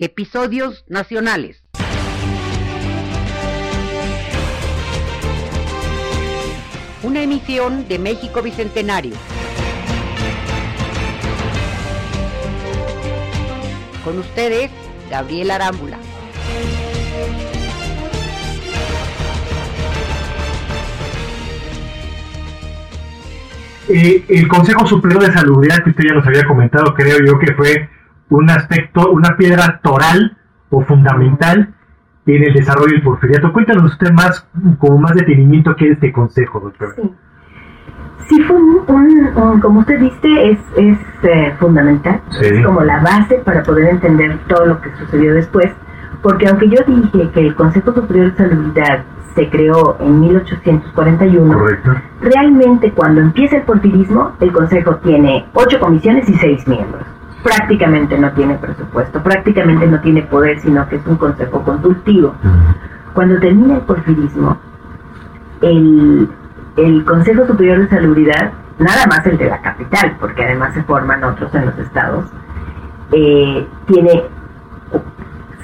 Episodios nacionales. Una emisión de México Bicentenario. Con ustedes, Gabriel Arámbula. Eh, el Consejo Superior de Salubridad, que usted ya nos había comentado, creo yo que fue un aspecto, una piedra toral o fundamental en el desarrollo del porfiriato. Cuéntanos usted más, como más detenimiento, qué es este consejo, doctor. Sí. Sí, fue un, como usted dice, es, es eh, fundamental, es como la base para poder entender todo lo que sucedió después, porque aunque yo dije que el Consejo Superior de Salubridad se creó en 1841, realmente cuando empieza el porfirismo, el Consejo tiene ocho comisiones y seis miembros prácticamente no tiene presupuesto, prácticamente no tiene poder, sino que es un consejo consultivo. Cuando termina el porfirismo, el, Consejo Superior de Salubridad, nada más el de la capital, porque además se forman otros en los estados, eh, tiene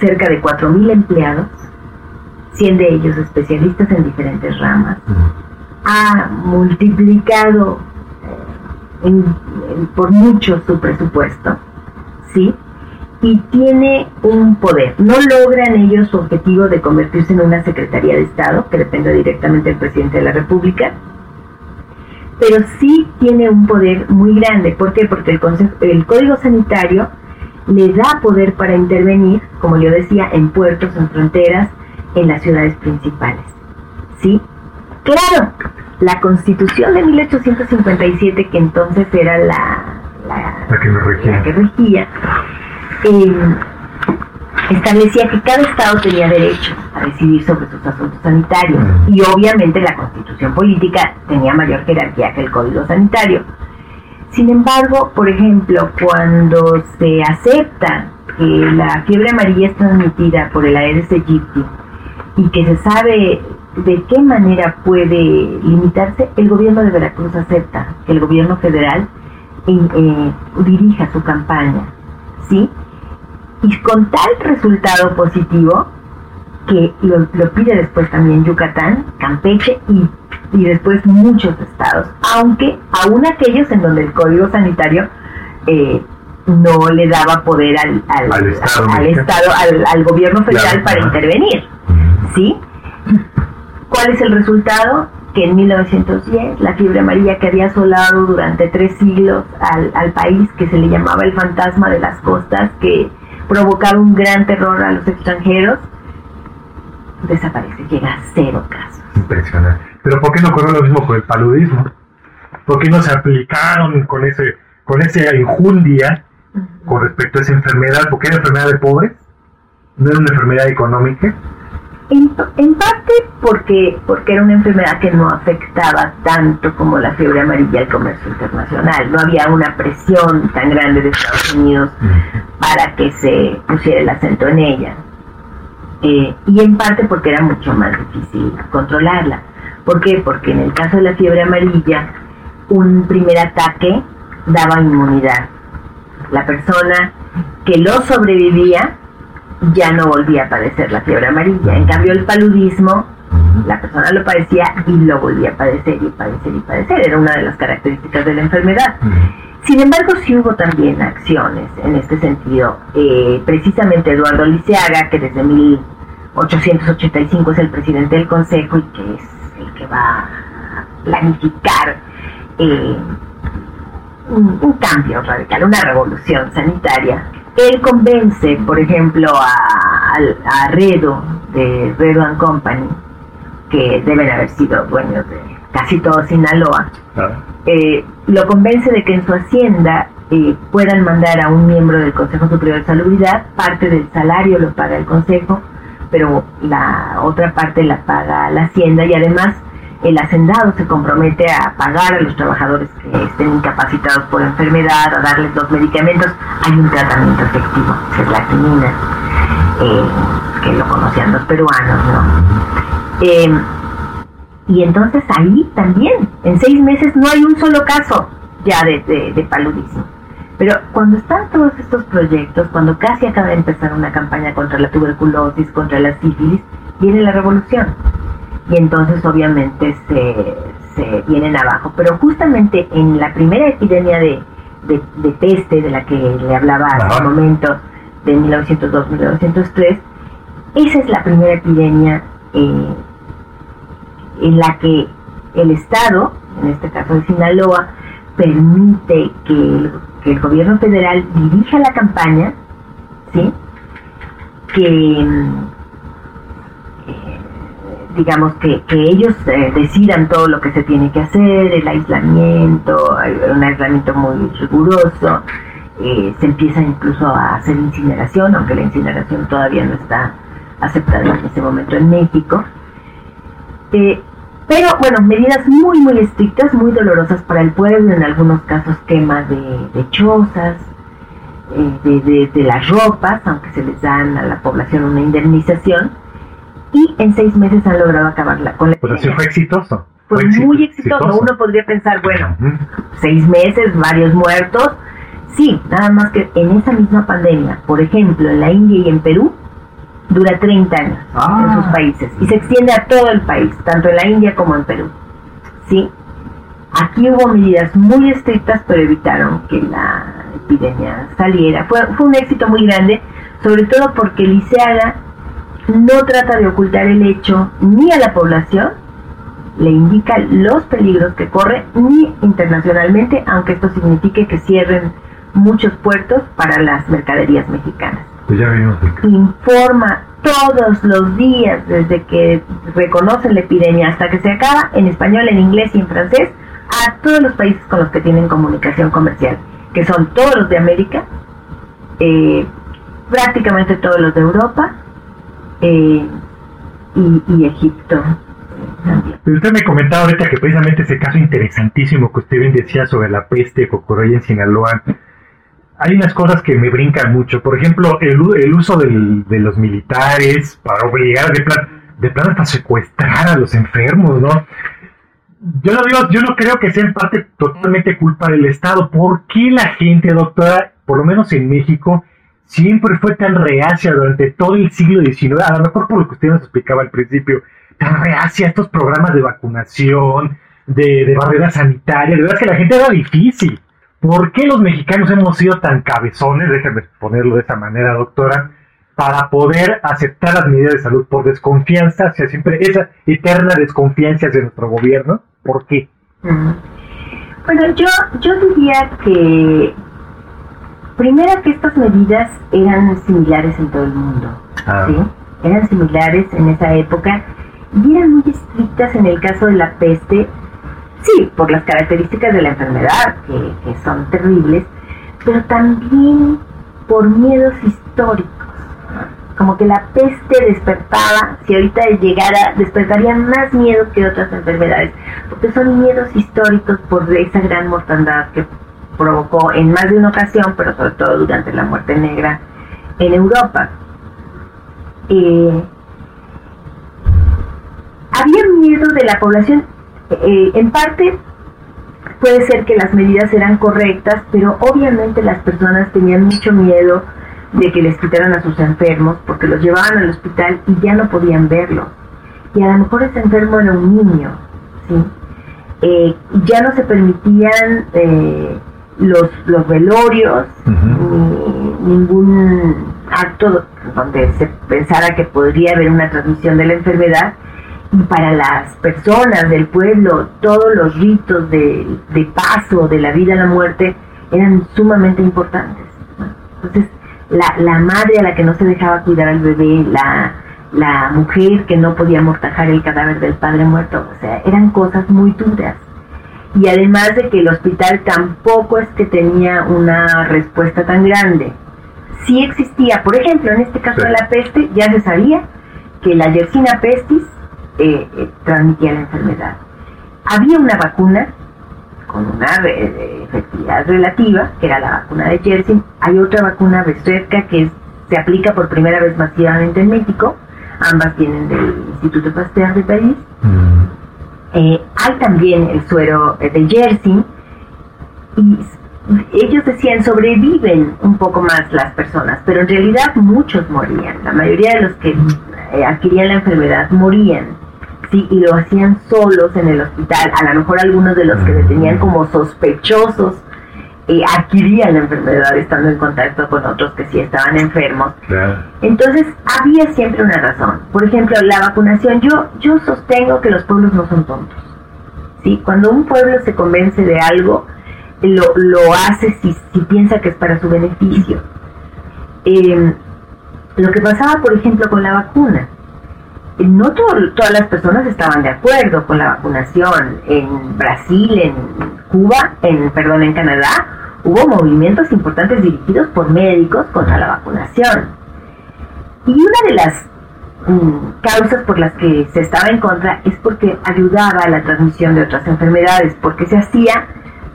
cerca de 4.000 empleados, 100 de ellos especialistas en diferentes ramas. Ha multiplicado por mucho su presupuesto, ¿sí? Y tiene un poder. No logran ellos su objetivo de convertirse en una Secretaría de Estado, que depende directamente del presidente de la República, pero sí tiene un poder muy grande. ¿Por qué? Porque el, el Código Sanitario le da poder para intervenir, como yo decía, en puertos, en fronteras, en las ciudades principales. ¿Sí? Claro, la constitución de 1857, que entonces era la, la, que, regía, eh, establecía que cada estado tenía derecho a decidir sobre sus asuntos sanitarios. Y obviamente la constitución política tenía mayor jerarquía que el código sanitario. Sin embargo, por ejemplo, cuando se acepta que la fiebre amarilla es transmitida por el Aedes aegypti y que se sabe de qué manera puede limitarse, el gobierno de Veracruz acepta que el gobierno federal eh, dirija su campaña, ¿sí? Y con tal resultado positivo, que lo, pide después también Yucatán, Campeche y, después muchos estados, aunque aún aquellos en donde el código sanitario eh, no le daba poder al, al, Estado, al, gobierno federal para intervenir, ¿sí? ¿Cuál es el resultado? Que en 1910 la fiebre amarilla que había asolado durante tres siglos al, país, que se le llamaba el fantasma de las costas, que provocaba un gran terror a los extranjeros, desaparece, llega a cero casos. Impresionante. Pero ¿por qué no ocurrió lo mismo con el paludismo? ¿Por qué no se aplicaron con ese con esa injundia con respecto a esa enfermedad? Porque era enfermedad de pobres, no era una enfermedad económica. En, parte porque, porque era una enfermedad que no afectaba tanto como la fiebre amarilla al comercio internacional. No había una presión tan grande de Estados Unidos para que se pusiera el acento en ella. Eh, y en parte porque era mucho más difícil controlarla. ¿Por qué? Porque en el caso de la fiebre amarilla, un primer ataque daba inmunidad. La persona que lo sobrevivía ya no volvía a padecer la fiebre amarilla. En cambio, el paludismo, la persona lo padecía y lo volvía a padecer y padecer y padecer. Era una de las características de la enfermedad. Sin embargo, sí hubo también acciones en este sentido. Eh, precisamente Eduardo Liceaga, que desde 1885 es el presidente del Consejo y que es el que va a planificar eh, un cambio radical, una revolución sanitaria, él convence, por ejemplo, a, a, Redo, de Redo and Company, que deben haber sido dueños de casi todo Sinaloa, eh, lo convence de que en su hacienda eh, puedan mandar a un miembro del Consejo Superior de Salubridad, parte del salario lo paga el Consejo, pero la otra parte la paga la hacienda y además el hacendado se compromete a pagar a los trabajadores que estén incapacitados por enfermedad, a darles los medicamentos. Hay un tratamiento efectivo, que es la quinina, eh, que lo conocían los peruanos, ¿no? Eh, y entonces ahí también, en seis meses no hay un solo caso ya de, paludismo. Pero cuando están todos estos proyectos, cuando casi acaba de empezar una campaña contra la tuberculosis, contra la sífilis, viene la revolución. Y entonces obviamente se, se vienen abajo. Pero justamente en la primera epidemia de, de, peste de la que le hablaba hace un momento, de 1902-1903, esa es la primera epidemia eh, en la que el Estado, en este caso de Sinaloa, permite que el, gobierno federal dirija la campaña, ¿sí? que digamos que, ellos eh, decidan todo lo que se tiene que hacer, el aislamiento, un aislamiento muy riguroso, eh, se empieza incluso a hacer incineración, aunque la incineración todavía no está aceptada en ese momento en México. Pero bueno, medidas muy, muy estrictas, muy dolorosas para el pueblo, en algunos casos quema de, de chozas, eh, de, las ropas, aunque se les dan a la población una indemnización, y en seis meses han logrado acabarla con la... Pues así fue exitoso. Fue, muy exitoso. Uno podría pensar, bueno, seis meses, varios muertos. Sí, nada más que en esa misma pandemia, por ejemplo, en la India y en Perú, dura 30 años en ah. sus países y se extiende a todo el país, tanto en la India como en Perú. ¿Sí? Aquí hubo medidas muy estrictas, pero evitaron que la epidemia saliera. Fue, fue un éxito muy grande, sobre todo porque Liceaga no trata de ocultar el hecho ni a la población, le indica los peligros que corre, ni internacionalmente, aunque esto signifique que cierren muchos puertos para las mercaderías mexicanas. Pues ya Informa todos los días, desde que reconocen la epidemia hasta que se acaba, en español, en inglés y en francés, a todos los países con los que tienen comunicación comercial, que son todos los de América, eh, prácticamente todos los de Europa eh, y, Egipto. Usted me comentaba ahorita que precisamente ese caso interesantísimo que usted bien decía sobre la peste ocurrió en Sinaloa, hay unas cosas que me brincan mucho. Por ejemplo, el, uso de los militares para obligar de plan, de hasta secuestrar a los enfermos, ¿no? Yo no digo, yo no creo que sea en parte totalmente culpa del Estado. ¿Por qué la gente, doctora, por lo menos en México, siempre fue tan reacia durante todo el siglo XIX? A lo mejor por lo que usted nos explicaba al principio, tan reacia a estos programas de vacunación, de, de barreras sanitarias. De verdad que la gente era difícil. ¿Por qué los mexicanos hemos sido tan cabezones, déjame ponerlo de esa manera, doctora, para poder aceptar las medidas de salud por desconfianza, sea, siempre esa eterna desconfianza de nuestro gobierno? ¿Por qué? Bueno, yo, yo diría que primero que estas medidas eran similares en todo el mundo, ah. ¿sí? Eran similares en esa época y eran muy estrictas en el caso de la peste Sí, por las características de la enfermedad, que, son terribles, pero también por miedos históricos. Como que la peste despertaba, si ahorita llegara, despertaría más miedo que otras enfermedades, porque son miedos históricos por esa gran mortandad que provocó en más de una ocasión, pero sobre todo durante la muerte negra en Europa. Eh, había miedo de la población eh, en parte puede ser que las medidas eran correctas, pero obviamente las personas tenían mucho miedo de que les quitaran a sus enfermos porque los llevaban al hospital y ya no podían verlo. Y a lo mejor ese enfermo era un niño. Eh, ya no se permitían eh, los, los velorios, ni ningún acto donde se pensara que podría haber una transmisión de la enfermedad y para las personas del pueblo todos los ritos de, paso de la vida a la muerte eran sumamente importantes. Entonces, la, la, madre a la que no se dejaba cuidar al bebé, la, la mujer que no podía amortajar el cadáver del padre muerto, o sea, eran cosas muy duras. Y además de que el hospital tampoco es que tenía una respuesta tan grande. Sí existía, por ejemplo, en este caso de la peste, ya se sabía que la Yersinia pestis eh, eh, transmitía la enfermedad. Había una vacuna con una efectividad relativa, que era la vacuna de Jersey. Hay otra vacuna cerca que se aplica por primera vez masivamente en México. Ambas tienen del Instituto Pasteur de París. Mm. Eh, hay también el suero de Jersey. Y ellos decían sobreviven un poco más las personas, pero en realidad muchos morían. La mayoría de los que eh, adquirían la enfermedad morían. Sí, y lo hacían solos en el hospital. A lo mejor algunos de los que se tenían como sospechosos eh, adquirían la enfermedad estando en contacto con otros que sí estaban enfermos. Entonces había siempre una razón. Por ejemplo, la vacunación. Yo yo sostengo que los pueblos no son tontos. Sí, cuando un pueblo se convence de algo lo, lo hace si, si piensa que es para su beneficio. Eh, lo que pasaba, por ejemplo, con la vacuna. No todas las personas estaban de acuerdo con la vacunación. En Brasil, en Cuba, en perdón, en Canadá, hubo movimientos importantes dirigidos por médicos contra la vacunación. Y una de las mm, causas por las que se estaba en contra es porque ayudaba a la transmisión de otras enfermedades, porque se hacía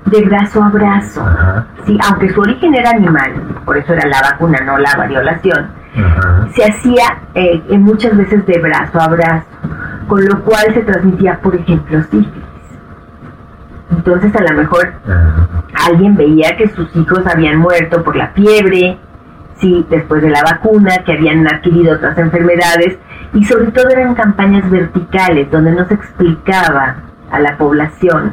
de brazo a brazo. Sí, aunque su origen era animal, por eso era la vacuna, no la variolación, se hacía eh, muchas veces de brazo a brazo, con lo cual se transmitía, por ejemplo, sífilis. Entonces a lo mejor alguien veía que sus hijos habían muerto por la fiebre, sí, después de la vacuna, que habían adquirido otras enfermedades, y sobre todo eran campañas verticales donde no se explicaba a la población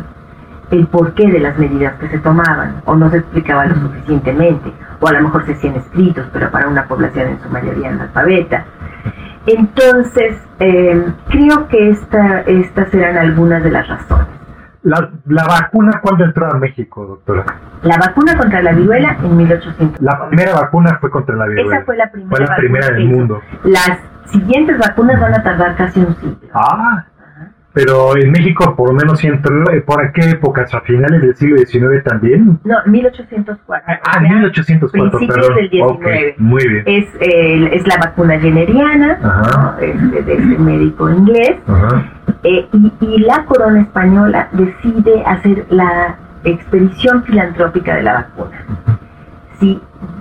el porqué de las medidas que se tomaban, o no se explicaba lo suficientemente, o a lo mejor se hacían escritos, pero para una población en su mayoría analfabeta. Entonces, eh, creo que esta, estas eran algunas de las razones. La, la, vacuna, ¿cuándo entró a México, doctora? La vacuna contra la viruela en 1800. La primera vacuna fue contra la viruela. Esa fue la primera. Fue la primera del mundo. Las siguientes vacunas van a tardar casi un siglo. Ah, pero en México por lo menos entró, eh, ¿por qué épocas? ¿A finales del siglo XIX también? No, 1804. Ah, 1804, principios del 19. muy bien. Es, eh, es la vacuna generiana, ¿no? es de, de, este médico inglés, eh, y, y la corona española decide hacer la expedición filantrópica de la vacuna. Sí,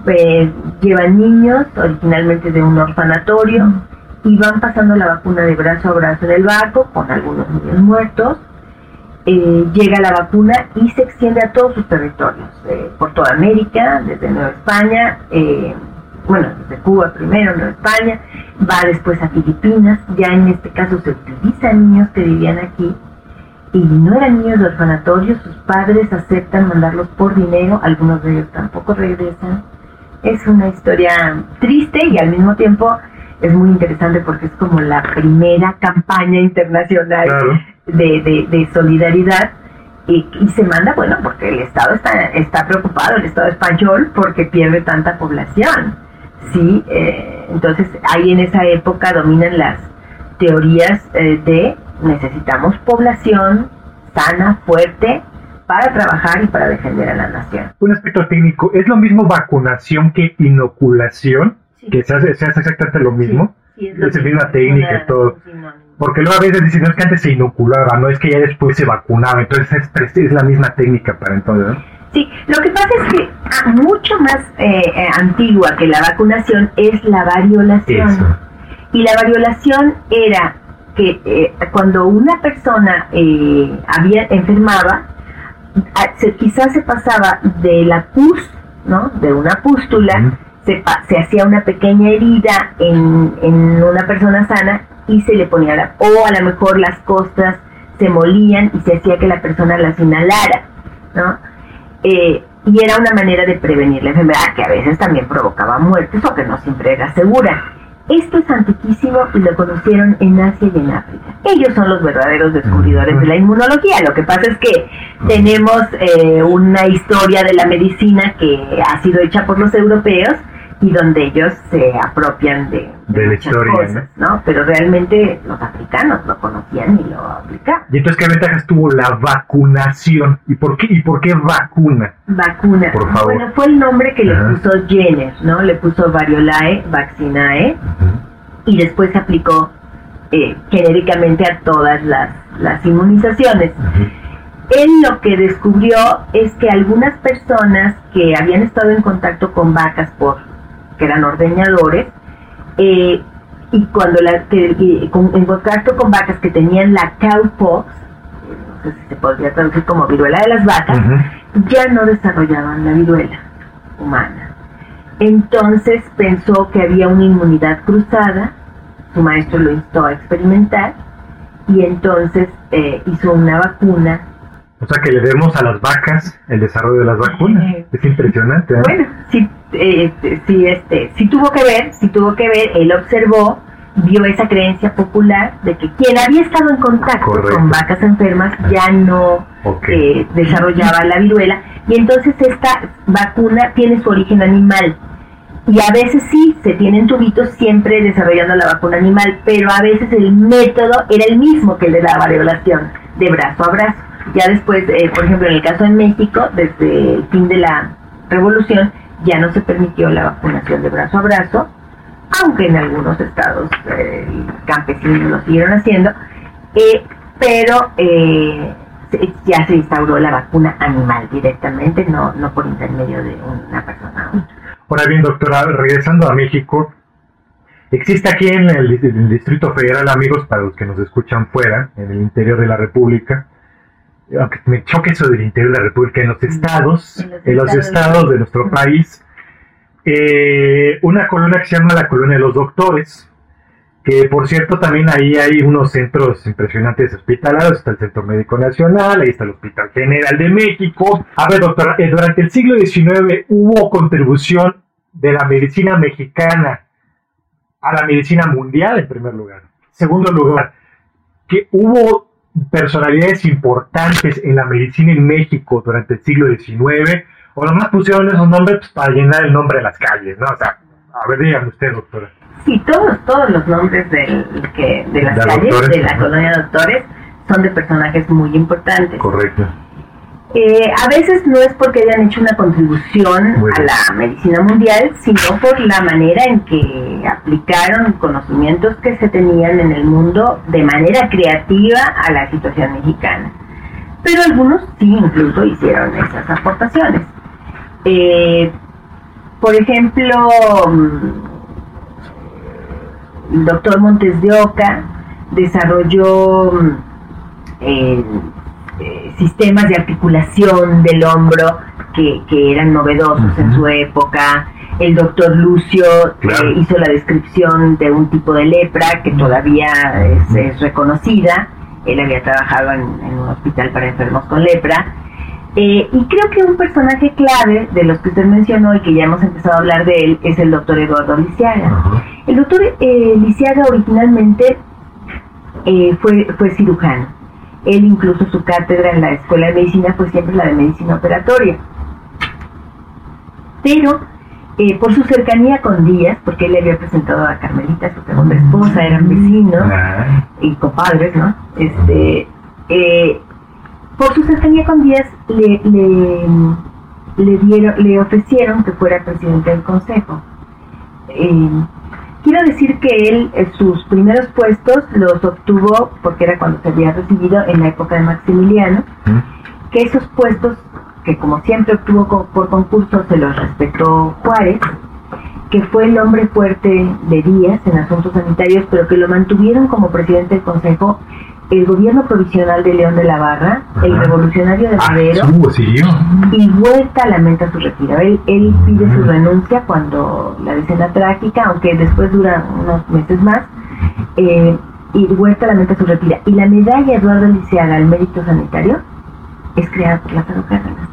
eh, llevan niños, originalmente de un orfanatorio, y van pasando la vacuna de brazo a brazo en el barco, con algunos niños muertos. Eh, llega la vacuna y se extiende a todos sus territorios, eh, por toda América, desde Nueva España, eh, bueno, desde Cuba primero, Nueva España, va después a Filipinas, ya en este caso se utilizan niños que vivían aquí y no eran niños de orfanatorios, sus padres aceptan mandarlos por dinero, algunos de ellos tampoco regresan. Es una historia triste y al mismo tiempo es muy interesante porque es como la primera campaña internacional de, de, solidaridad y, y, se manda, bueno, porque el Estado está, está preocupado, el Estado español, porque pierde tanta población. Sí, eh, entonces ahí en esa época dominan las teorías eh, de necesitamos población sana, fuerte, para trabajar y para defender a la nación. Un aspecto técnico, ¿es lo mismo vacunación que inoculación? Que se hace, se hace, exactamente lo mismo. es, la misma técnica y todo. Porque luego a veces dicen, no es que antes se inoculaba, no es que ya después se vacunaba, entonces es, es la misma técnica para entonces, Sí, lo que pasa es que ah, mucho más eh, eh, antigua que la vacunación es la variolación. Y la variolación era que eh, cuando una persona había enfermaba, ah, se, quizás se pasaba de la pus, ¿no? De una pústula, se, se hacía una pequeña herida en, en una persona sana y se le ponía la, o a lo mejor las costas se molían y se hacía que la persona las inhalara, ¿no? Eh, y era una manera de prevenir la enfermedad que a veces también provocaba muertes o que no siempre era segura. Esto es antiquísimo y lo conocieron en Asia y en África. Ellos son los verdaderos descubridores de la inmunología. Lo que pasa es que tenemos eh, una historia de la medicina que ha sido hecha por los europeos y donde ellos se apropian de, de, muchas historia, cosas, ¿no? Pero realmente los africanos lo conocían y lo aplicaban. ¿Y entonces qué ventajas tuvo la vacunación? ¿Y por qué, y por qué vacuna? Vacuna. Por favor. Bueno, fue el nombre que le puso Jenner, ¿no? Le puso Variolae, Vaccinae, y después se aplicó eh, genéricamente a todas las, las inmunizaciones. Él lo que descubrió es que algunas personas que habían estado en contacto con vacas por que eran ordeñadores, eh, y cuando la, que, en contacto con vacas que tenían la cowpox, sé si se podría traducir como viruela de las vacas, ya no desarrollaban la viruela humana. Entonces pensó que había una inmunidad cruzada, su maestro lo instó a experimentar y entonces eh, hizo una vacuna. O sea que le demos a las vacas el desarrollo de las vacunas. es impresionante. ¿eh? Bueno, sí, eh, sí, este, sí tuvo que ver, sí tuvo que ver, él observó vio esa creencia popular de que quien había estado en contacto con vacas enfermas ya no eh, desarrollaba la viruela y entonces esta vacuna tiene su origen animal y a veces sí se tienen tubitos siempre desarrollando la vacuna animal pero a veces el método era el mismo que le daba violación de brazo a brazo ya después eh, por ejemplo en el caso de México desde el fin de la revolución ya no se permitió la vacunación de brazo a brazo aunque en algunos estados eh, campesinos lo siguieron haciendo, eh, pero eh, ya se instauró la vacuna animal directamente, no, no por intermedio de una persona. Ahora bien, doctora, regresando a México, existe aquí en el, Distrito Federal, amigos, para los que nos escuchan fuera, en el interior de la República, aunque me choque eso del interior de la República, en los estados, en los, estados de nuestro país, eh, una colonia que se llama la Colonia de los Doctores, que por cierto también ahí hay unos centros impresionantes hospitalarios, está el Centro Médico Nacional, ahí está el Hospital General de México. A ver, doctora, eh, durante el siglo XIX hubo contribución de la medicina mexicana a la medicina mundial en primer lugar. Segundo lugar, que hubo personalidades importantes en la medicina en México durante el siglo XIX o nomás pusieron esos nombres pues, para llenar el nombre de las calles, ¿no? O sea, a ver, dígame usted, doctora. Sí, todos, todos los nombres del, que, de las calles, de la colonia de doctores, son de personajes muy importantes. Correcto. Eh, a veces no es porque hayan hecho una contribución a la medicina mundial, sino por la manera en que aplicaron conocimientos que se tenían en el mundo de manera creativa a la situación mexicana. Pero algunos sí incluso hicieron esas aportaciones. Eh, por ejemplo, el doctor Montes de Oca desarrolló eh, eh, sistemas de articulación del hombro que, eran novedosos en su época. El doctor Lucio hizo la descripción de un tipo de lepra que todavía es, reconocida. Él había trabajado en, un hospital para enfermos con lepra eh, y creo que un personaje clave de los que usted mencionó y que ya hemos empezado a hablar de él es el doctor Eduardo Lisiaga. El doctor eh, Lisiaga originalmente eh, fue, fue cirujano. Él incluso su cátedra en la escuela de medicina fue siempre la de medicina operatoria. Pero eh, por su cercanía con Díaz, porque él le había presentado a Carmelita, su segunda esposa, eran vecinos y compadres, ¿no? Este, por su cercanía con Díaz le, le, dieron, le ofrecieron que fuera presidente del consejo. Eh, quiero decir que él sus primeros puestos los obtuvo porque era cuando se había recibido en la época de Maximiliano, que esos puestos que como siempre obtuvo por concurso se los respetó Juárez, que fue el hombre fuerte de Díaz en asuntos sanitarios, pero que lo mantuvieron como presidente del consejo el gobierno provisional de León de la Barra, el revolucionario de ah, Madero, y Huerta lamenta su retiro. Él, él pide su renuncia cuando la decena trágica, aunque después dura unos meses más, eh, y Huerta lamenta su retiro. Y la medalla Eduardo Liceaga al mérito sanitario es creada por Lázaro Cárdenas.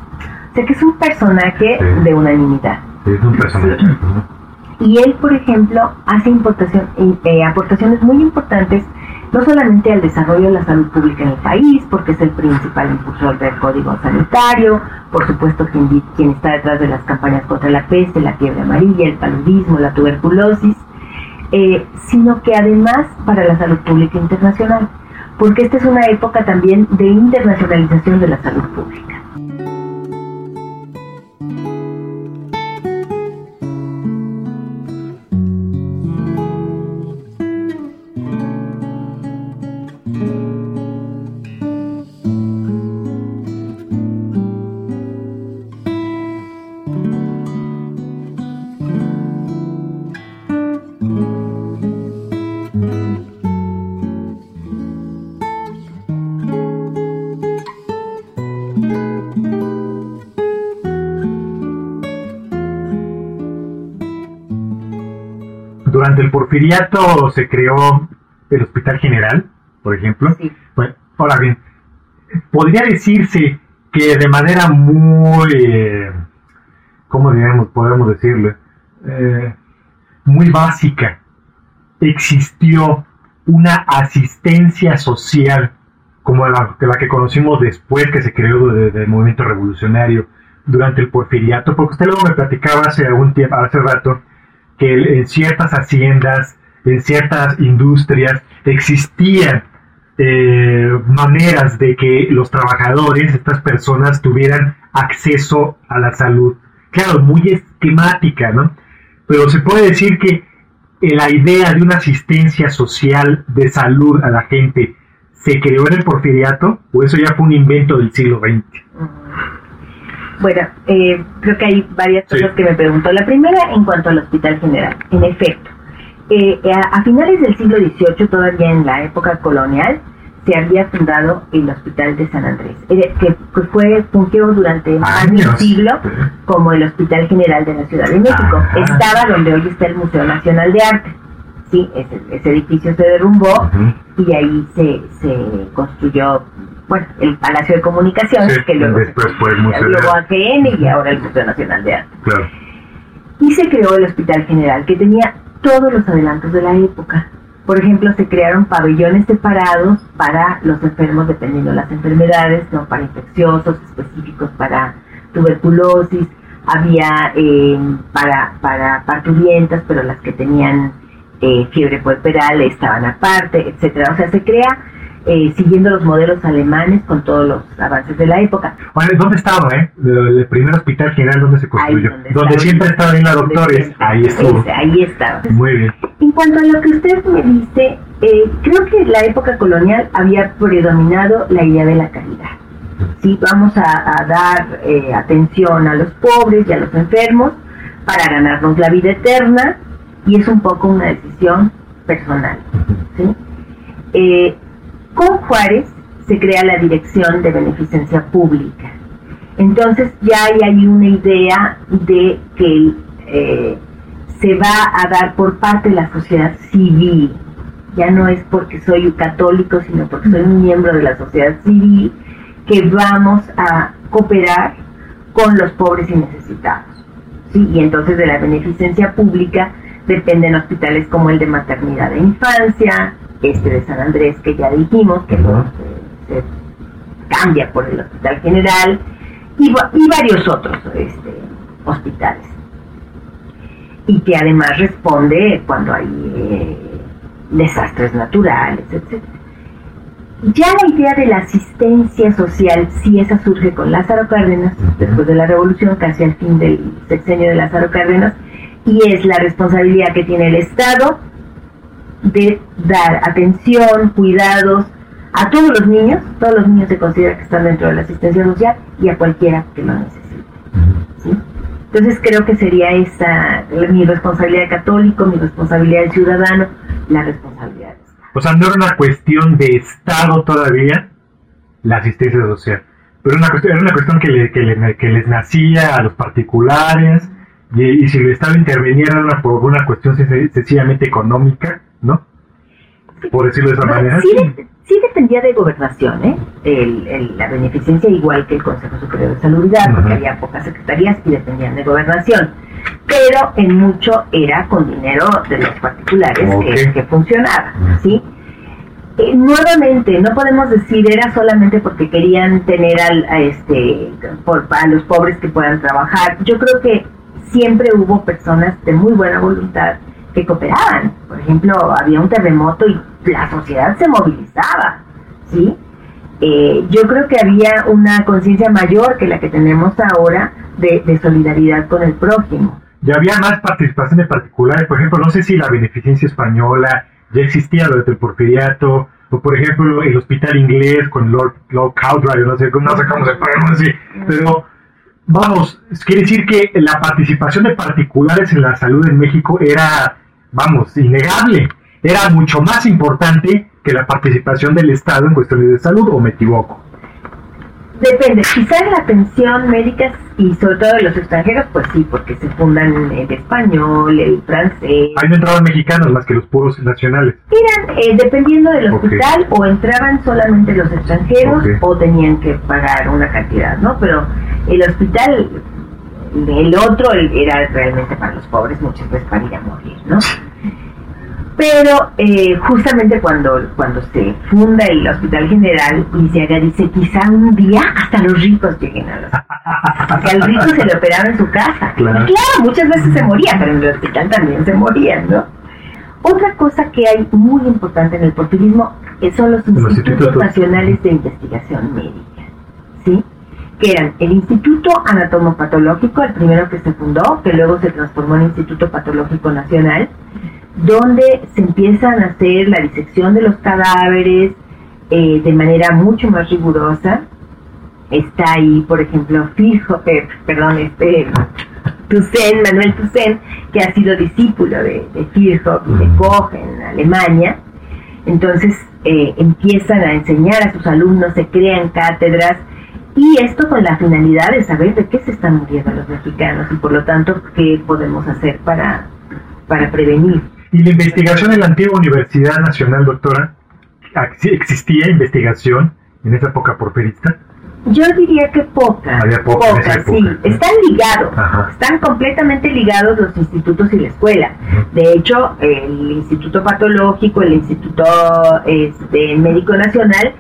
O sea que es un personaje de unanimidad. es un personaje. Y él, por ejemplo, hace importación, eh, aportaciones muy importantes no solamente al desarrollo de la salud pública en el país, porque es el principal impulsor del código sanitario, por supuesto quien, está detrás de las campañas contra la peste, la fiebre amarilla, el paludismo, la tuberculosis, eh, sino que además para la salud pública internacional, porque esta es una época también de internacionalización de la salud pública. Durante el porfiriato se creó el Hospital General, por ejemplo. Sí. Bueno, ahora bien, podría decirse que de manera muy, eh, ¿cómo diríamos, podemos decirlo? Eh, muy básica, existió una asistencia social como la, la que conocimos después que se creó del movimiento revolucionario durante el porfiriato, porque usted luego me platicaba hace algún tiempo, hace rato, que en ciertas haciendas, en ciertas industrias, existían eh, maneras de que los trabajadores, estas personas, tuvieran acceso a la salud. Claro, muy esquemática, ¿no? Pero se puede decir que la idea de una asistencia social de salud a la gente se creó en el porfiriato o eso ya fue un invento del siglo XX? Bueno, eh, creo que hay varias cosas que me preguntó. La primera, en cuanto al Hospital General. En efecto, eh, a, a, finales del siglo XVIII, todavía en la época colonial, se había fundado el Hospital de San Andrés, eh, que pues, fue fungió durante más de un siglo como el Hospital General de la Ciudad de México. Ajá. Estaba donde hoy está el Museo Nacional de Arte. Sí, ese, ese edificio se derrumbó y ahí se, se construyó bueno, el Palacio de Comunicaciones, Sí, que luego, después fue el Museo luego y ahora el Museo Nacional de Arte. Claro. Y se creó el Hospital General, que tenía todos los adelantos de la época. Por ejemplo, se crearon pabellones separados para los enfermos dependiendo de las enfermedades, no para infecciosos, específicos para tuberculosis, había eh, para, para parturientas, pero las que tenían eh, fiebre puerperal estaban aparte, etcétera. O sea, se crea eh, siguiendo los modelos alemanes con todos los avances de la época. Bueno, ¿dónde estaba, eh? El, el primer hospital general, ¿dónde se construyó? donde donde siempre estaba bien la donde siempre- Ahí estuvo. Ese, ahí estaba. Muy bien. En cuanto a lo que usted me dice, eh, creo que en la época colonial había predominado la idea de la caridad. Sí, vamos a, a dar eh, atención a los pobres y a los enfermos para ganarnos la vida eterna y es un poco una decisión personal. ¿sí? Eh, con Juárez se crea la Dirección de Beneficencia Pública. Entonces ya hay una idea de que eh, se va a dar por parte de la sociedad civil. Ya no es porque soy católico, sino porque soy un miembro de la sociedad civil, que vamos a cooperar con los pobres y necesitados. ¿sí? Y entonces de la beneficencia pública dependen hospitales como el de maternidad e infancia, este de San Andrés que ya dijimos, que Ujú. se, se cambia por el Hospital General, y, va- y varios otros este, hospitales. Y que además responde cuando hay eh, desastres naturales, etc. Ya la idea de la asistencia social, si esa surge con Lázaro Cárdenas, después de la revolución, casi al fin del sexenio de Lázaro Cárdenas, y es la responsabilidad que tiene el Estado de dar atención, cuidados a todos los niños, todos los niños se considera que están dentro de la asistencia social y a cualquiera que lo necesite. ¿sí? Entonces creo que sería esa mi responsabilidad de católico, mi responsabilidad de ciudadano, la responsabilidad. O sea, no era una cuestión de Estado todavía la asistencia social, pero una cuestión, era una cuestión que, le- que, le- que les nacía a los particulares y, y si el Estado intervenía era una, por una cuestión sen- sencillamente económica, ¿no? Por decirlo de esa manera. sí, de- sí dependía de gobernación, ¿eh? El- el- la beneficencia igual que el Consejo Superior de Salubridad, porque Ujú. había pocas secretarías y dependían de gobernación. Pero en mucho era con dinero de los particulares que, funcionaba. ¿sí? Eh, nuevamente, no podemos decir era solamente porque querían tener al, a este, por, a los pobres que puedan trabajar. Yo creo que siempre hubo personas de muy buena voluntad que cooperaban. Por ejemplo, había un terremoto y la sociedad se movilizaba, ¿sí? Eh, yo creo que había una conciencia mayor que la que tenemos ahora de, solidaridad con el prójimo. Ya había más participación de particulares, por ejemplo, no sé si la beneficencia española ya existía durante el porfiriato, o por ejemplo el hospital inglés con Lord, Lord Cowdray, no sé, no sé cómo se pero vamos, quiere decir que la participación de particulares en la salud en México era, vamos, innegable, era mucho más importante que la participación del Estado en cuestiones de salud, o me equivoco. Depende, quizá en la pensión médica y sobre todo de los extranjeros, pues sí, porque se fundan el español, el francés. Ahí no entraban mexicanos más que los puros nacionales. Eran, eh, dependiendo del hospital, o entraban solamente los extranjeros o tenían que pagar una cantidad, ¿no? Pero el hospital, el otro era realmente para los pobres, muchas veces para ir a morir, ¿no? Pero eh, justamente cuando, cuando se funda el Hospital General, Lisiaga dice, quizá un día hasta los ricos lleguen a los Porque al rico se le operaba en su casa. Claro. Y claro, muchas veces se moría, pero en el hospital también se morían, ¿no? Otra cosa que hay muy importante en el porfirismo son los institutos. nacionales de investigación médica, ¿sí? Que eran el Instituto Anatomopatológico, el primero que se fundó, que luego se transformó en Instituto Patológico Nacional, donde se empiezan a hacer la disección de los cadáveres eh, de manera mucho más rigurosa. Está ahí, por ejemplo, Fijo, eh, perdón, este Manuel Toussaint, que ha sido discípulo de, de y de Koch en Alemania. Entonces eh, empiezan a enseñar a sus alumnos, se crean cátedras y esto con la finalidad de saber de qué se están muriendo los mexicanos y por lo tanto qué podemos hacer para, para prevenir. Y la investigación en la antigua Universidad Nacional, doctora, ¿ex- ¿existía investigación en esa época porfirista? Yo diría que poca, Había poca sí. época. Están ligados, Ajá. están completamente ligados los institutos y la escuela. De hecho, el Instituto Patológico, el Instituto este, Médico Nacional,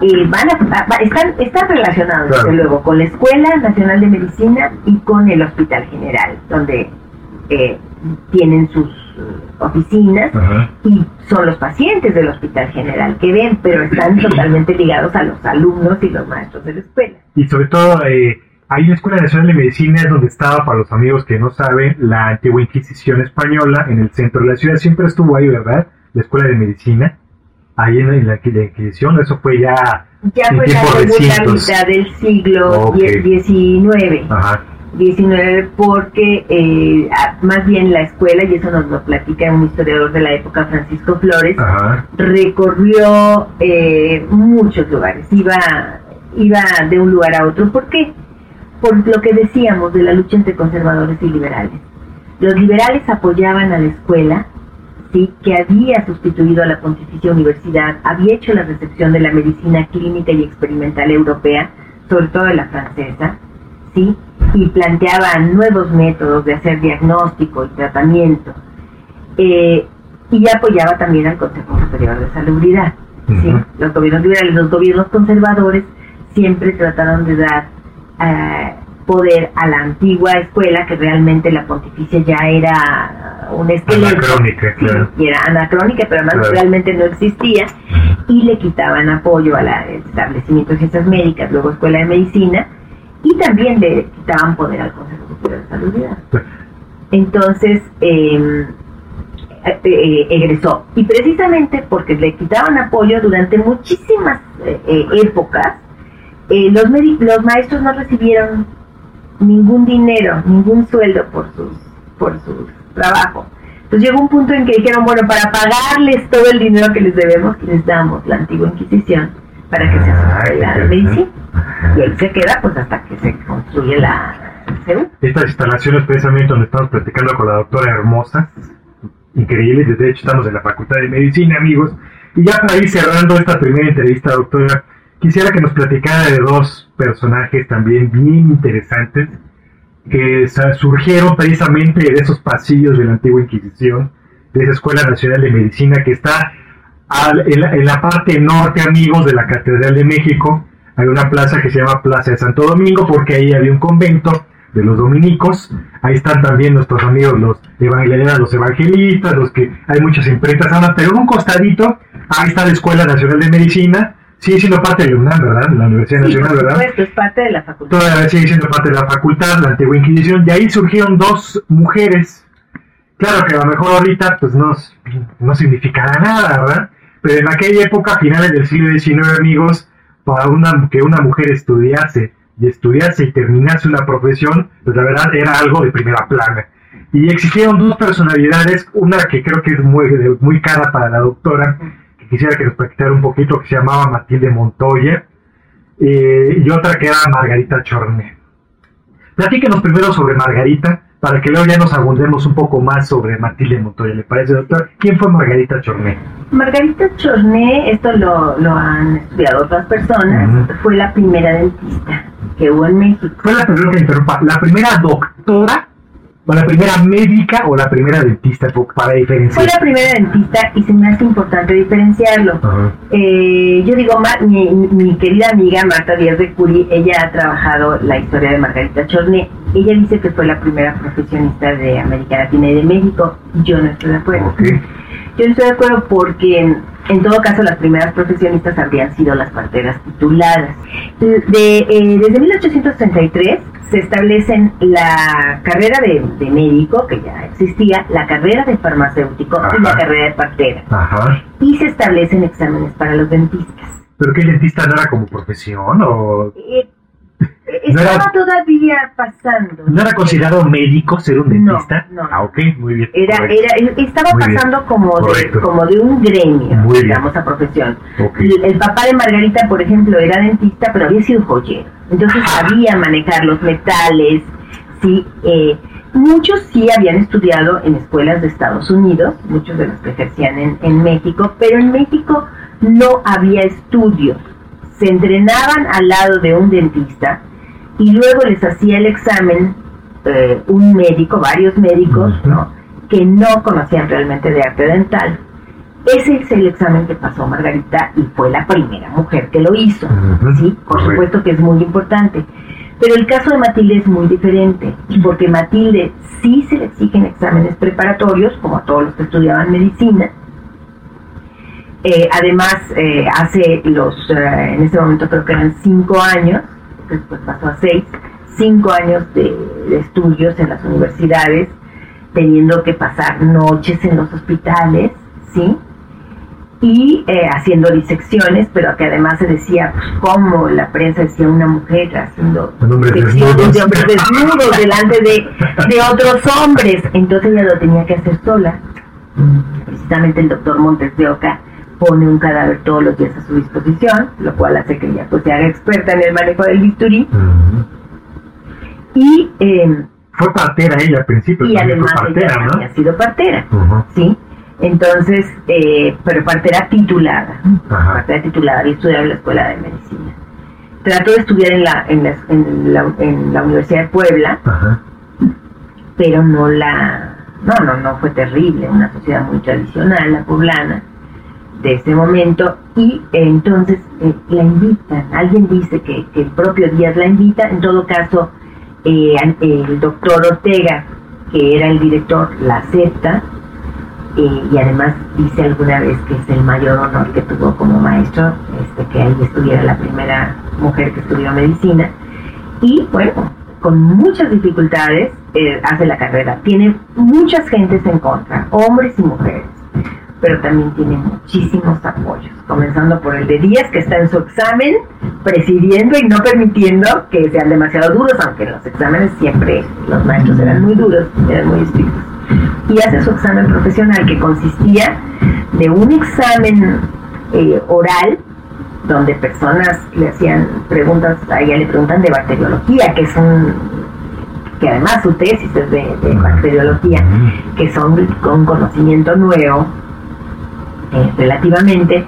eh, van a, va- están, están relacionados, Claro. desde luego, con la Escuela Nacional de Medicina y con el Hospital General, donde eh, tienen sus oficinas Ajá. y son los pacientes del Hospital General que ven, pero están totalmente ligados a los alumnos y los maestros de la escuela. Y sobre todo, eh, ahí la Escuela Nacional de Medicina es donde estaba, para los amigos que no saben, la antigua Inquisición española en el centro de la ciudad. Siempre estuvo ahí, ¿verdad? La Escuela de Medicina. Ahí en la, en la Inquisición, eso fue ya... Ya En fue la segunda mitad del siglo. XIX. Ajá. 19 porque eh, más bien la escuela, y eso nos lo platica un historiador de la época, Francisco Flores, Ajá. recorrió eh, muchos lugares, iba, iba de un lugar a otro. ¿Por qué? Por lo que decíamos de la lucha entre conservadores y liberales. Los liberales apoyaban a la escuela, ¿sí? que había sustituido a la Pontificia Universidad, había hecho la recepción de la medicina clínica y experimental europea, sobre todo de la francesa, ¿sí? Y planteaban nuevos métodos de hacer diagnóstico y tratamiento. Eh, y apoyaba también al Consejo Superior de Salubridad. ¿sí? Los gobiernos liberales, los gobiernos conservadores siempre trataron de dar eh, poder a la antigua escuela, que realmente la pontificia ya era un esqueleto. Anacrónica, Sí, claro. y era anacrónica, pero además Claro. realmente no existía, y le quitaban apoyo al establecimiento de ciencias médicas, luego escuela de medicina, y también le quitaban poder al Consejo Superior de Salubridad. Entonces, eh, eh, eh, egresó. Y precisamente porque le quitaban apoyo durante muchísimas eh, eh, épocas, eh, los, los maestros no recibieron ningún dinero, ningún sueldo por sus, por su trabajo. Entonces llegó un punto en que dijeron, bueno, para pagarles todo el dinero que les debemos, les damos la antigua Inquisición para que se Ah, haga la medicina. Y ahí se queda pues hasta que se construye la CEU. Estas instalaciones precisamente donde estamos platicando con la doctora Hermosa, increíbles, de hecho estamos en la Facultad de Medicina, amigos, y ya para ir cerrando esta primera entrevista, doctora, quisiera que nos platicara de dos personajes también bien interesantes que surgieron precisamente de esos pasillos de la antigua Inquisición, de esa Escuela Nacional de Medicina que está en la parte norte, amigos, de la Catedral de México. Hay una plaza que se llama Plaza de Santo Domingo porque ahí había un convento de los dominicos. Ahí están también nuestros amigos los evangelistas, los evangelistas, los que hay muchas imprentas, pero en un costadito, ahí está la Escuela Nacional de Medicina. Sigue siendo parte de la UNAM, ¿verdad? La Universidad Sí, Nacional, ¿verdad? supuesto, es parte de la facultad. todavía sigue siendo parte de la facultad, la antigua Inquisición, y ahí surgieron dos mujeres. Claro que a lo mejor ahorita pues no, no significará nada, ¿verdad? Pero en aquella época, finales del siglo XIX, amigos, para una, que una mujer estudiase y estudiase y terminase una profesión, pues la verdad era algo de primera plana. Y existieron dos personalidades, una que creo que es muy, muy cara para la doctora, que quisiera que nos platicara un poquito, que se llamaba Matilde Montoya, eh, y otra que era Margarita Chorné. Platíquenos primero sobre Margarita, para que luego ya nos abundemos un poco más sobre Matilde Montoya. ¿Le parece, doctor? ¿Quién fue Margarita Chorné? Margarita Chorné, esto lo, lo han estudiado otras personas, fue la primera dentista que hubo en México. Fue la primera que interrumpa, la primera doctora, la primera médica o la primera dentista, para Fue diferenciar. la primera dentista y se me hace importante diferenciarlo. Eh, yo digo, Ma- mi, mi querida amiga Marta Díaz de Curi, ella ha trabajado la historia de Margarita Chorné. Ella dice que fue la primera profesionista de América Latina y de México. Yo no estoy de acuerdo. Ok. Yo no estoy de acuerdo porque en, en todo caso las primeras profesionistas habrían sido las parteras tituladas. De, eh, desde 1833 se establecen la carrera de, de médico, que ya existía, la carrera de farmacéutico y la carrera de partera. Ajá. Y se establecen exámenes para los dentistas. ¿Pero qué dentista no era como profesión o Eh, No era- estaba todavía pasando. no era considerado médico ser un No, dentista? no. Ah, ok, muy bien. Era, correcto. era, estaba Muy bien. pasando como de, como de un gremio, Muy bien. digamos, a profesión. Ok. Y El papá de Margarita, por ejemplo, era dentista, pero había sido joyero. Entonces sabía manejar los metales, sí. eh, muchos sí habían estudiado en escuelas de Estados Unidos, muchos de los que ejercían en, en México, pero en México no había estudios. Se entrenaban al lado de un dentista y luego les hacía el examen eh, un médico, varios médicos, que no conocían realmente de arte dental. Ese es el examen que pasó Margarita y fue la primera mujer que lo hizo. Sí, por supuesto que es muy importante. Pero el caso de Matilde es muy diferente, porque Matilde sí se le exigen exámenes preparatorios, como a todos los que estudiaban medicina. Eh, además, eh, hace los, eh, en ese momento creo que eran cinco años, después pasó a seis, cinco años de, de estudios en las universidades, teniendo que pasar noches en los hospitales, ¿sí? y eh, haciendo disecciones, pero que además se decía, pues, como la prensa decía una mujer haciendo disecciones de hombres desnudos delante de, de otros hombres. Entonces ella lo tenía que hacer sola. Precisamente el doctor Montes de Oca pone un cadáver todos los días a su disposición, lo cual hace que ella pues, se haga experta en el manejo del bisturí. Y, eh, Fue partera ella al principio, y además fue ella partera, había sido partera. ¿no? ¿sí? Entonces, eh, pero partera titulada, Ajá. partera titulada y estudiaba en la escuela de medicina. Trató de estudiar en la, en la, en la, en la Universidad de Puebla, Ajá. pero no la, no, no, no fue terrible, una sociedad muy tradicional, la poblana, de ese momento, y eh, entonces eh, la invitan, alguien dice que, el propio Díaz la invita, en todo caso, eh, el doctor Ortega, que era el director, la acepta, y además dice alguna vez que es el mayor honor que tuvo como maestro, este, que ahí estuviera la primera mujer que estudió medicina, y bueno, con muchas dificultades hace la carrera. Tiene muchas gentes en contra, hombres y mujeres, pero también tiene muchísimos apoyos, comenzando por el de Díaz, que está en su examen, presidiendo y no permitiendo que sean demasiado duros, aunque en los exámenes siempre los maestros eran muy duros, eran muy estrictos. Y hace su examen profesional, que consistía de un examen eh, oral donde personas le hacían preguntas, a ella le preguntan de bacteriología, que es un, que además su tesis es de, de bacteriología, que son con conocimiento nuevo, eh, relativamente,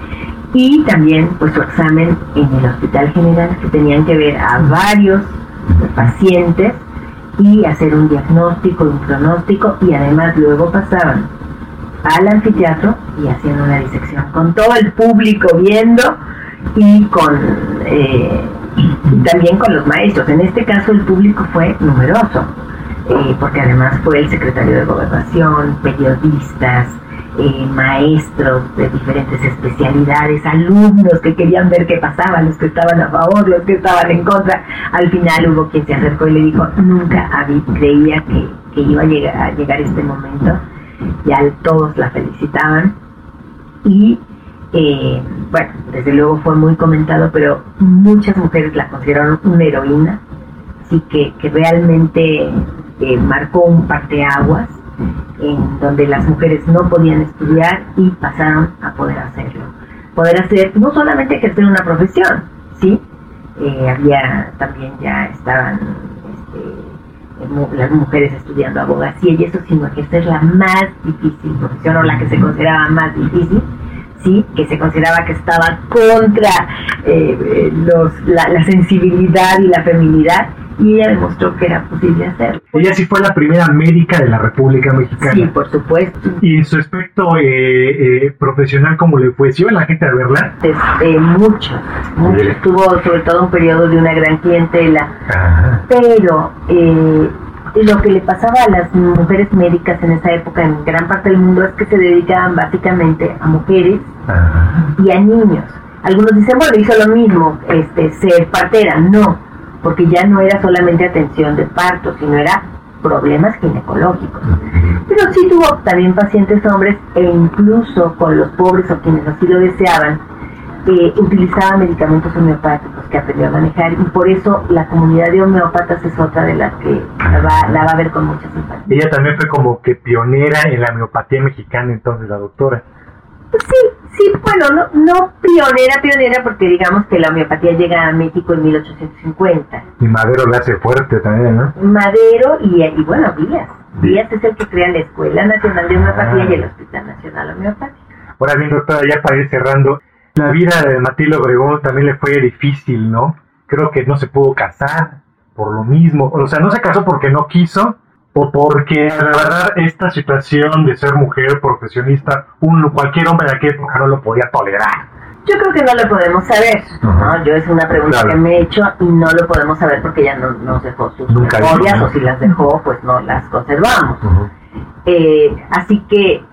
y también pues su examen en el hospital general, que tenían que ver a varios pacientes y hacer un diagnóstico, un pronóstico, y además luego pasaban al anfiteatro y hacían una disección con todo el público viendo y con eh, también con los maestros. En este caso el público fue numeroso, eh, porque además fue el secretario de gobernación, periodistas, eh, maestros de diferentes especialidades, alumnos que querían ver qué pasaba, los que estaban a favor, los que estaban en contra. Al final hubo quien se acercó y le dijo, nunca habí, creía que, que iba a llegar, a llegar este momento. Ya todos la felicitaban y eh, bueno, desde luego fue muy comentado, pero muchas mujeres la consideraron una heroína, así que, que realmente eh, marcó un parteaguas en donde las mujeres no podían estudiar y pasaron a poder hacerlo. Poder hacer, no solamente ejercer una profesión, ¿sí? eh, había también ya estaban este, las mujeres estudiando abogacía y eso sino es la más difícil profesión o la que se consideraba más difícil sí que se consideraba que estaba contra eh, los, la, sensibilidad y la feminidad y ella demostró que era posible hacerlo. Ella sí fue la primera médica de la República Mexicana. Sí, por supuesto. Y en su aspecto eh, eh, profesional, ¿cómo le fue? ¿Sí la gente a verla? Eh, mucho, mucho. Tuvo sobre todo un periodo de una gran clientela. Pero eh, lo que le pasaba a las mujeres médicas en esa época en gran parte del mundo es que se dedicaban básicamente a mujeres y a niños. Algunos dicen, bueno, hizo lo mismo, este, ser partera. No, porque ya no era solamente atención de parto, sino era problemas ginecológicos. Pero sí tuvo también pacientes hombres e incluso con los pobres o quienes así lo deseaban, utilizaba medicamentos homeopáticos que aprendió a manejar y por eso la comunidad de homeópatas es otra de las que la va, la va a ver con mucha simpatía. Ella también fue como que pionera en la homeopatía mexicana entonces, la doctora. Pues sí, sí, bueno, no, no pionera, pionera, porque digamos que la homeopatía llega a México en 1850. Y Madero le hace fuerte también, ¿no? Madero y, y bueno, Díaz. Díaz es el que crea la Escuela Nacional de Homeopatía y el Hospital Nacional Homeopático. Ahora bien, doctora, ya para ir cerrando, la vida de Matilde Obregón también le fue difícil, ¿no? Creo que no se pudo casar por lo mismo. O sea, no se casó porque no quiso, porque la verdad esta situación de ser mujer profesionista, un, cualquier hombre de aquella época no lo podía tolerar. Yo creo que no lo podemos saber, ¿no? Yo es una pregunta que me he hecho y no lo podemos saber porque ya no nos dejó sus memorias o si las dejó, pues no las conservamos. eh, así que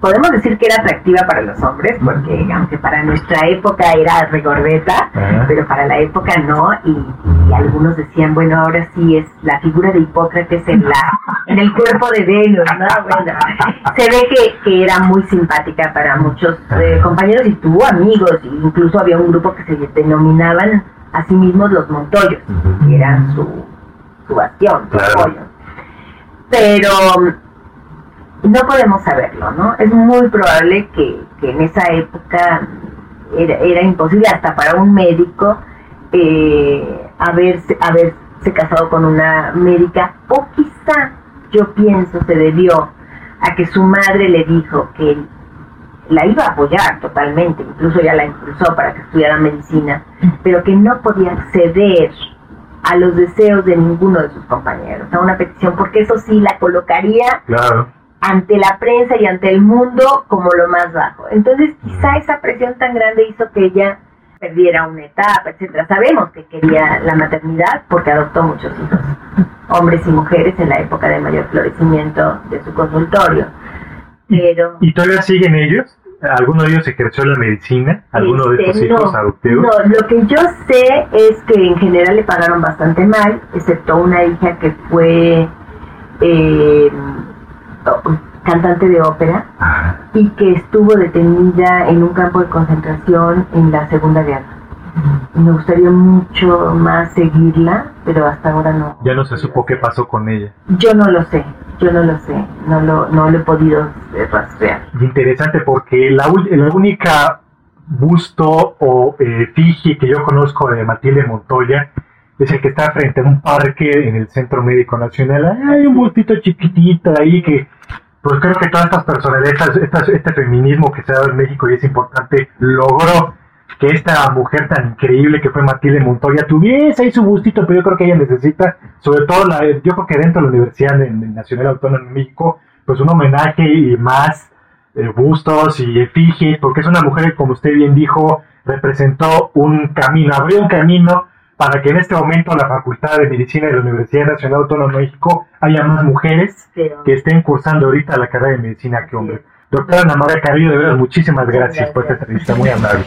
podemos decir que era atractiva para los hombres, porque aunque para nuestra época era regordeta, pero para la época no, y, algunos decían, bueno, ahora sí es la figura de Hipócrates en la en el cuerpo de Venus, ¿no? Bueno, se ve que, que era muy simpática para muchos eh, compañeros y tuvo amigos, incluso había un grupo que se denominaban a sí mismos los Montoyos, que eran su, su bastión, su apoyo. Pero no podemos saberlo, ¿no? Es muy probable que, en esa época era, imposible hasta para un médico eh, haberse, haberse casado con una médica o quizá yo pienso se debió a que su madre le dijo que la iba a apoyar totalmente, incluso ya la impulsó para que estudiara medicina, pero que no podía ceder a los deseos de ninguno de sus compañeros, a una petición, porque eso sí la colocaría claro ante la prensa y ante el mundo como lo más bajo. Entonces, quizá esa presión tan grande hizo que ella perdiera una etapa, etcétera. Sabemos que quería la maternidad porque adoptó muchos hijos, hombres y mujeres en la época de mayor florecimiento de su consultorio. Pero ¿Y todavía siguen ellos? ¿Alguno de ellos ejerció la medicina? ¿Alguno de estos este, hijos adoptivos? No, lo que yo sé es que en general le pagaron bastante mal, excepto una hija que fue eh, cantante de ópera y que estuvo detenida en un campo de concentración en la Segunda Guerra. Me gustaría mucho más seguirla, pero hasta ahora no. Ya no se supo qué pasó con ella. Yo no lo sé, yo no lo sé, no lo, no lo he podido rastrear. Interesante porque la, la única busto o eh, que yo conozco de Matilde Montoya es el que está frente a un parque en el Centro Médico Nacional. Hay un bustito chiquitito ahí que, pues creo que todas estas personalidades, este feminismo que se ha dado en México y es importante, logró que esta mujer tan increíble que fue Matilde Montoya tuviese ahí su bustito, pero yo creo que ella necesita, sobre todo, la, yo creo que dentro de la Universidad Nacional Autónoma de México, pues un homenaje y más eh, bustos y efigies, porque es una mujer que, como usted bien dijo, representó un camino, abrió un camino para que en este momento la Facultad de Medicina de la Universidad Nacional Autónoma de México haya más mujeres que estén cursando ahorita la carrera de medicina que hombres. Doctora Ana María Carrillo, de verdad, muchísimas gracias por esta entrevista, muy amable.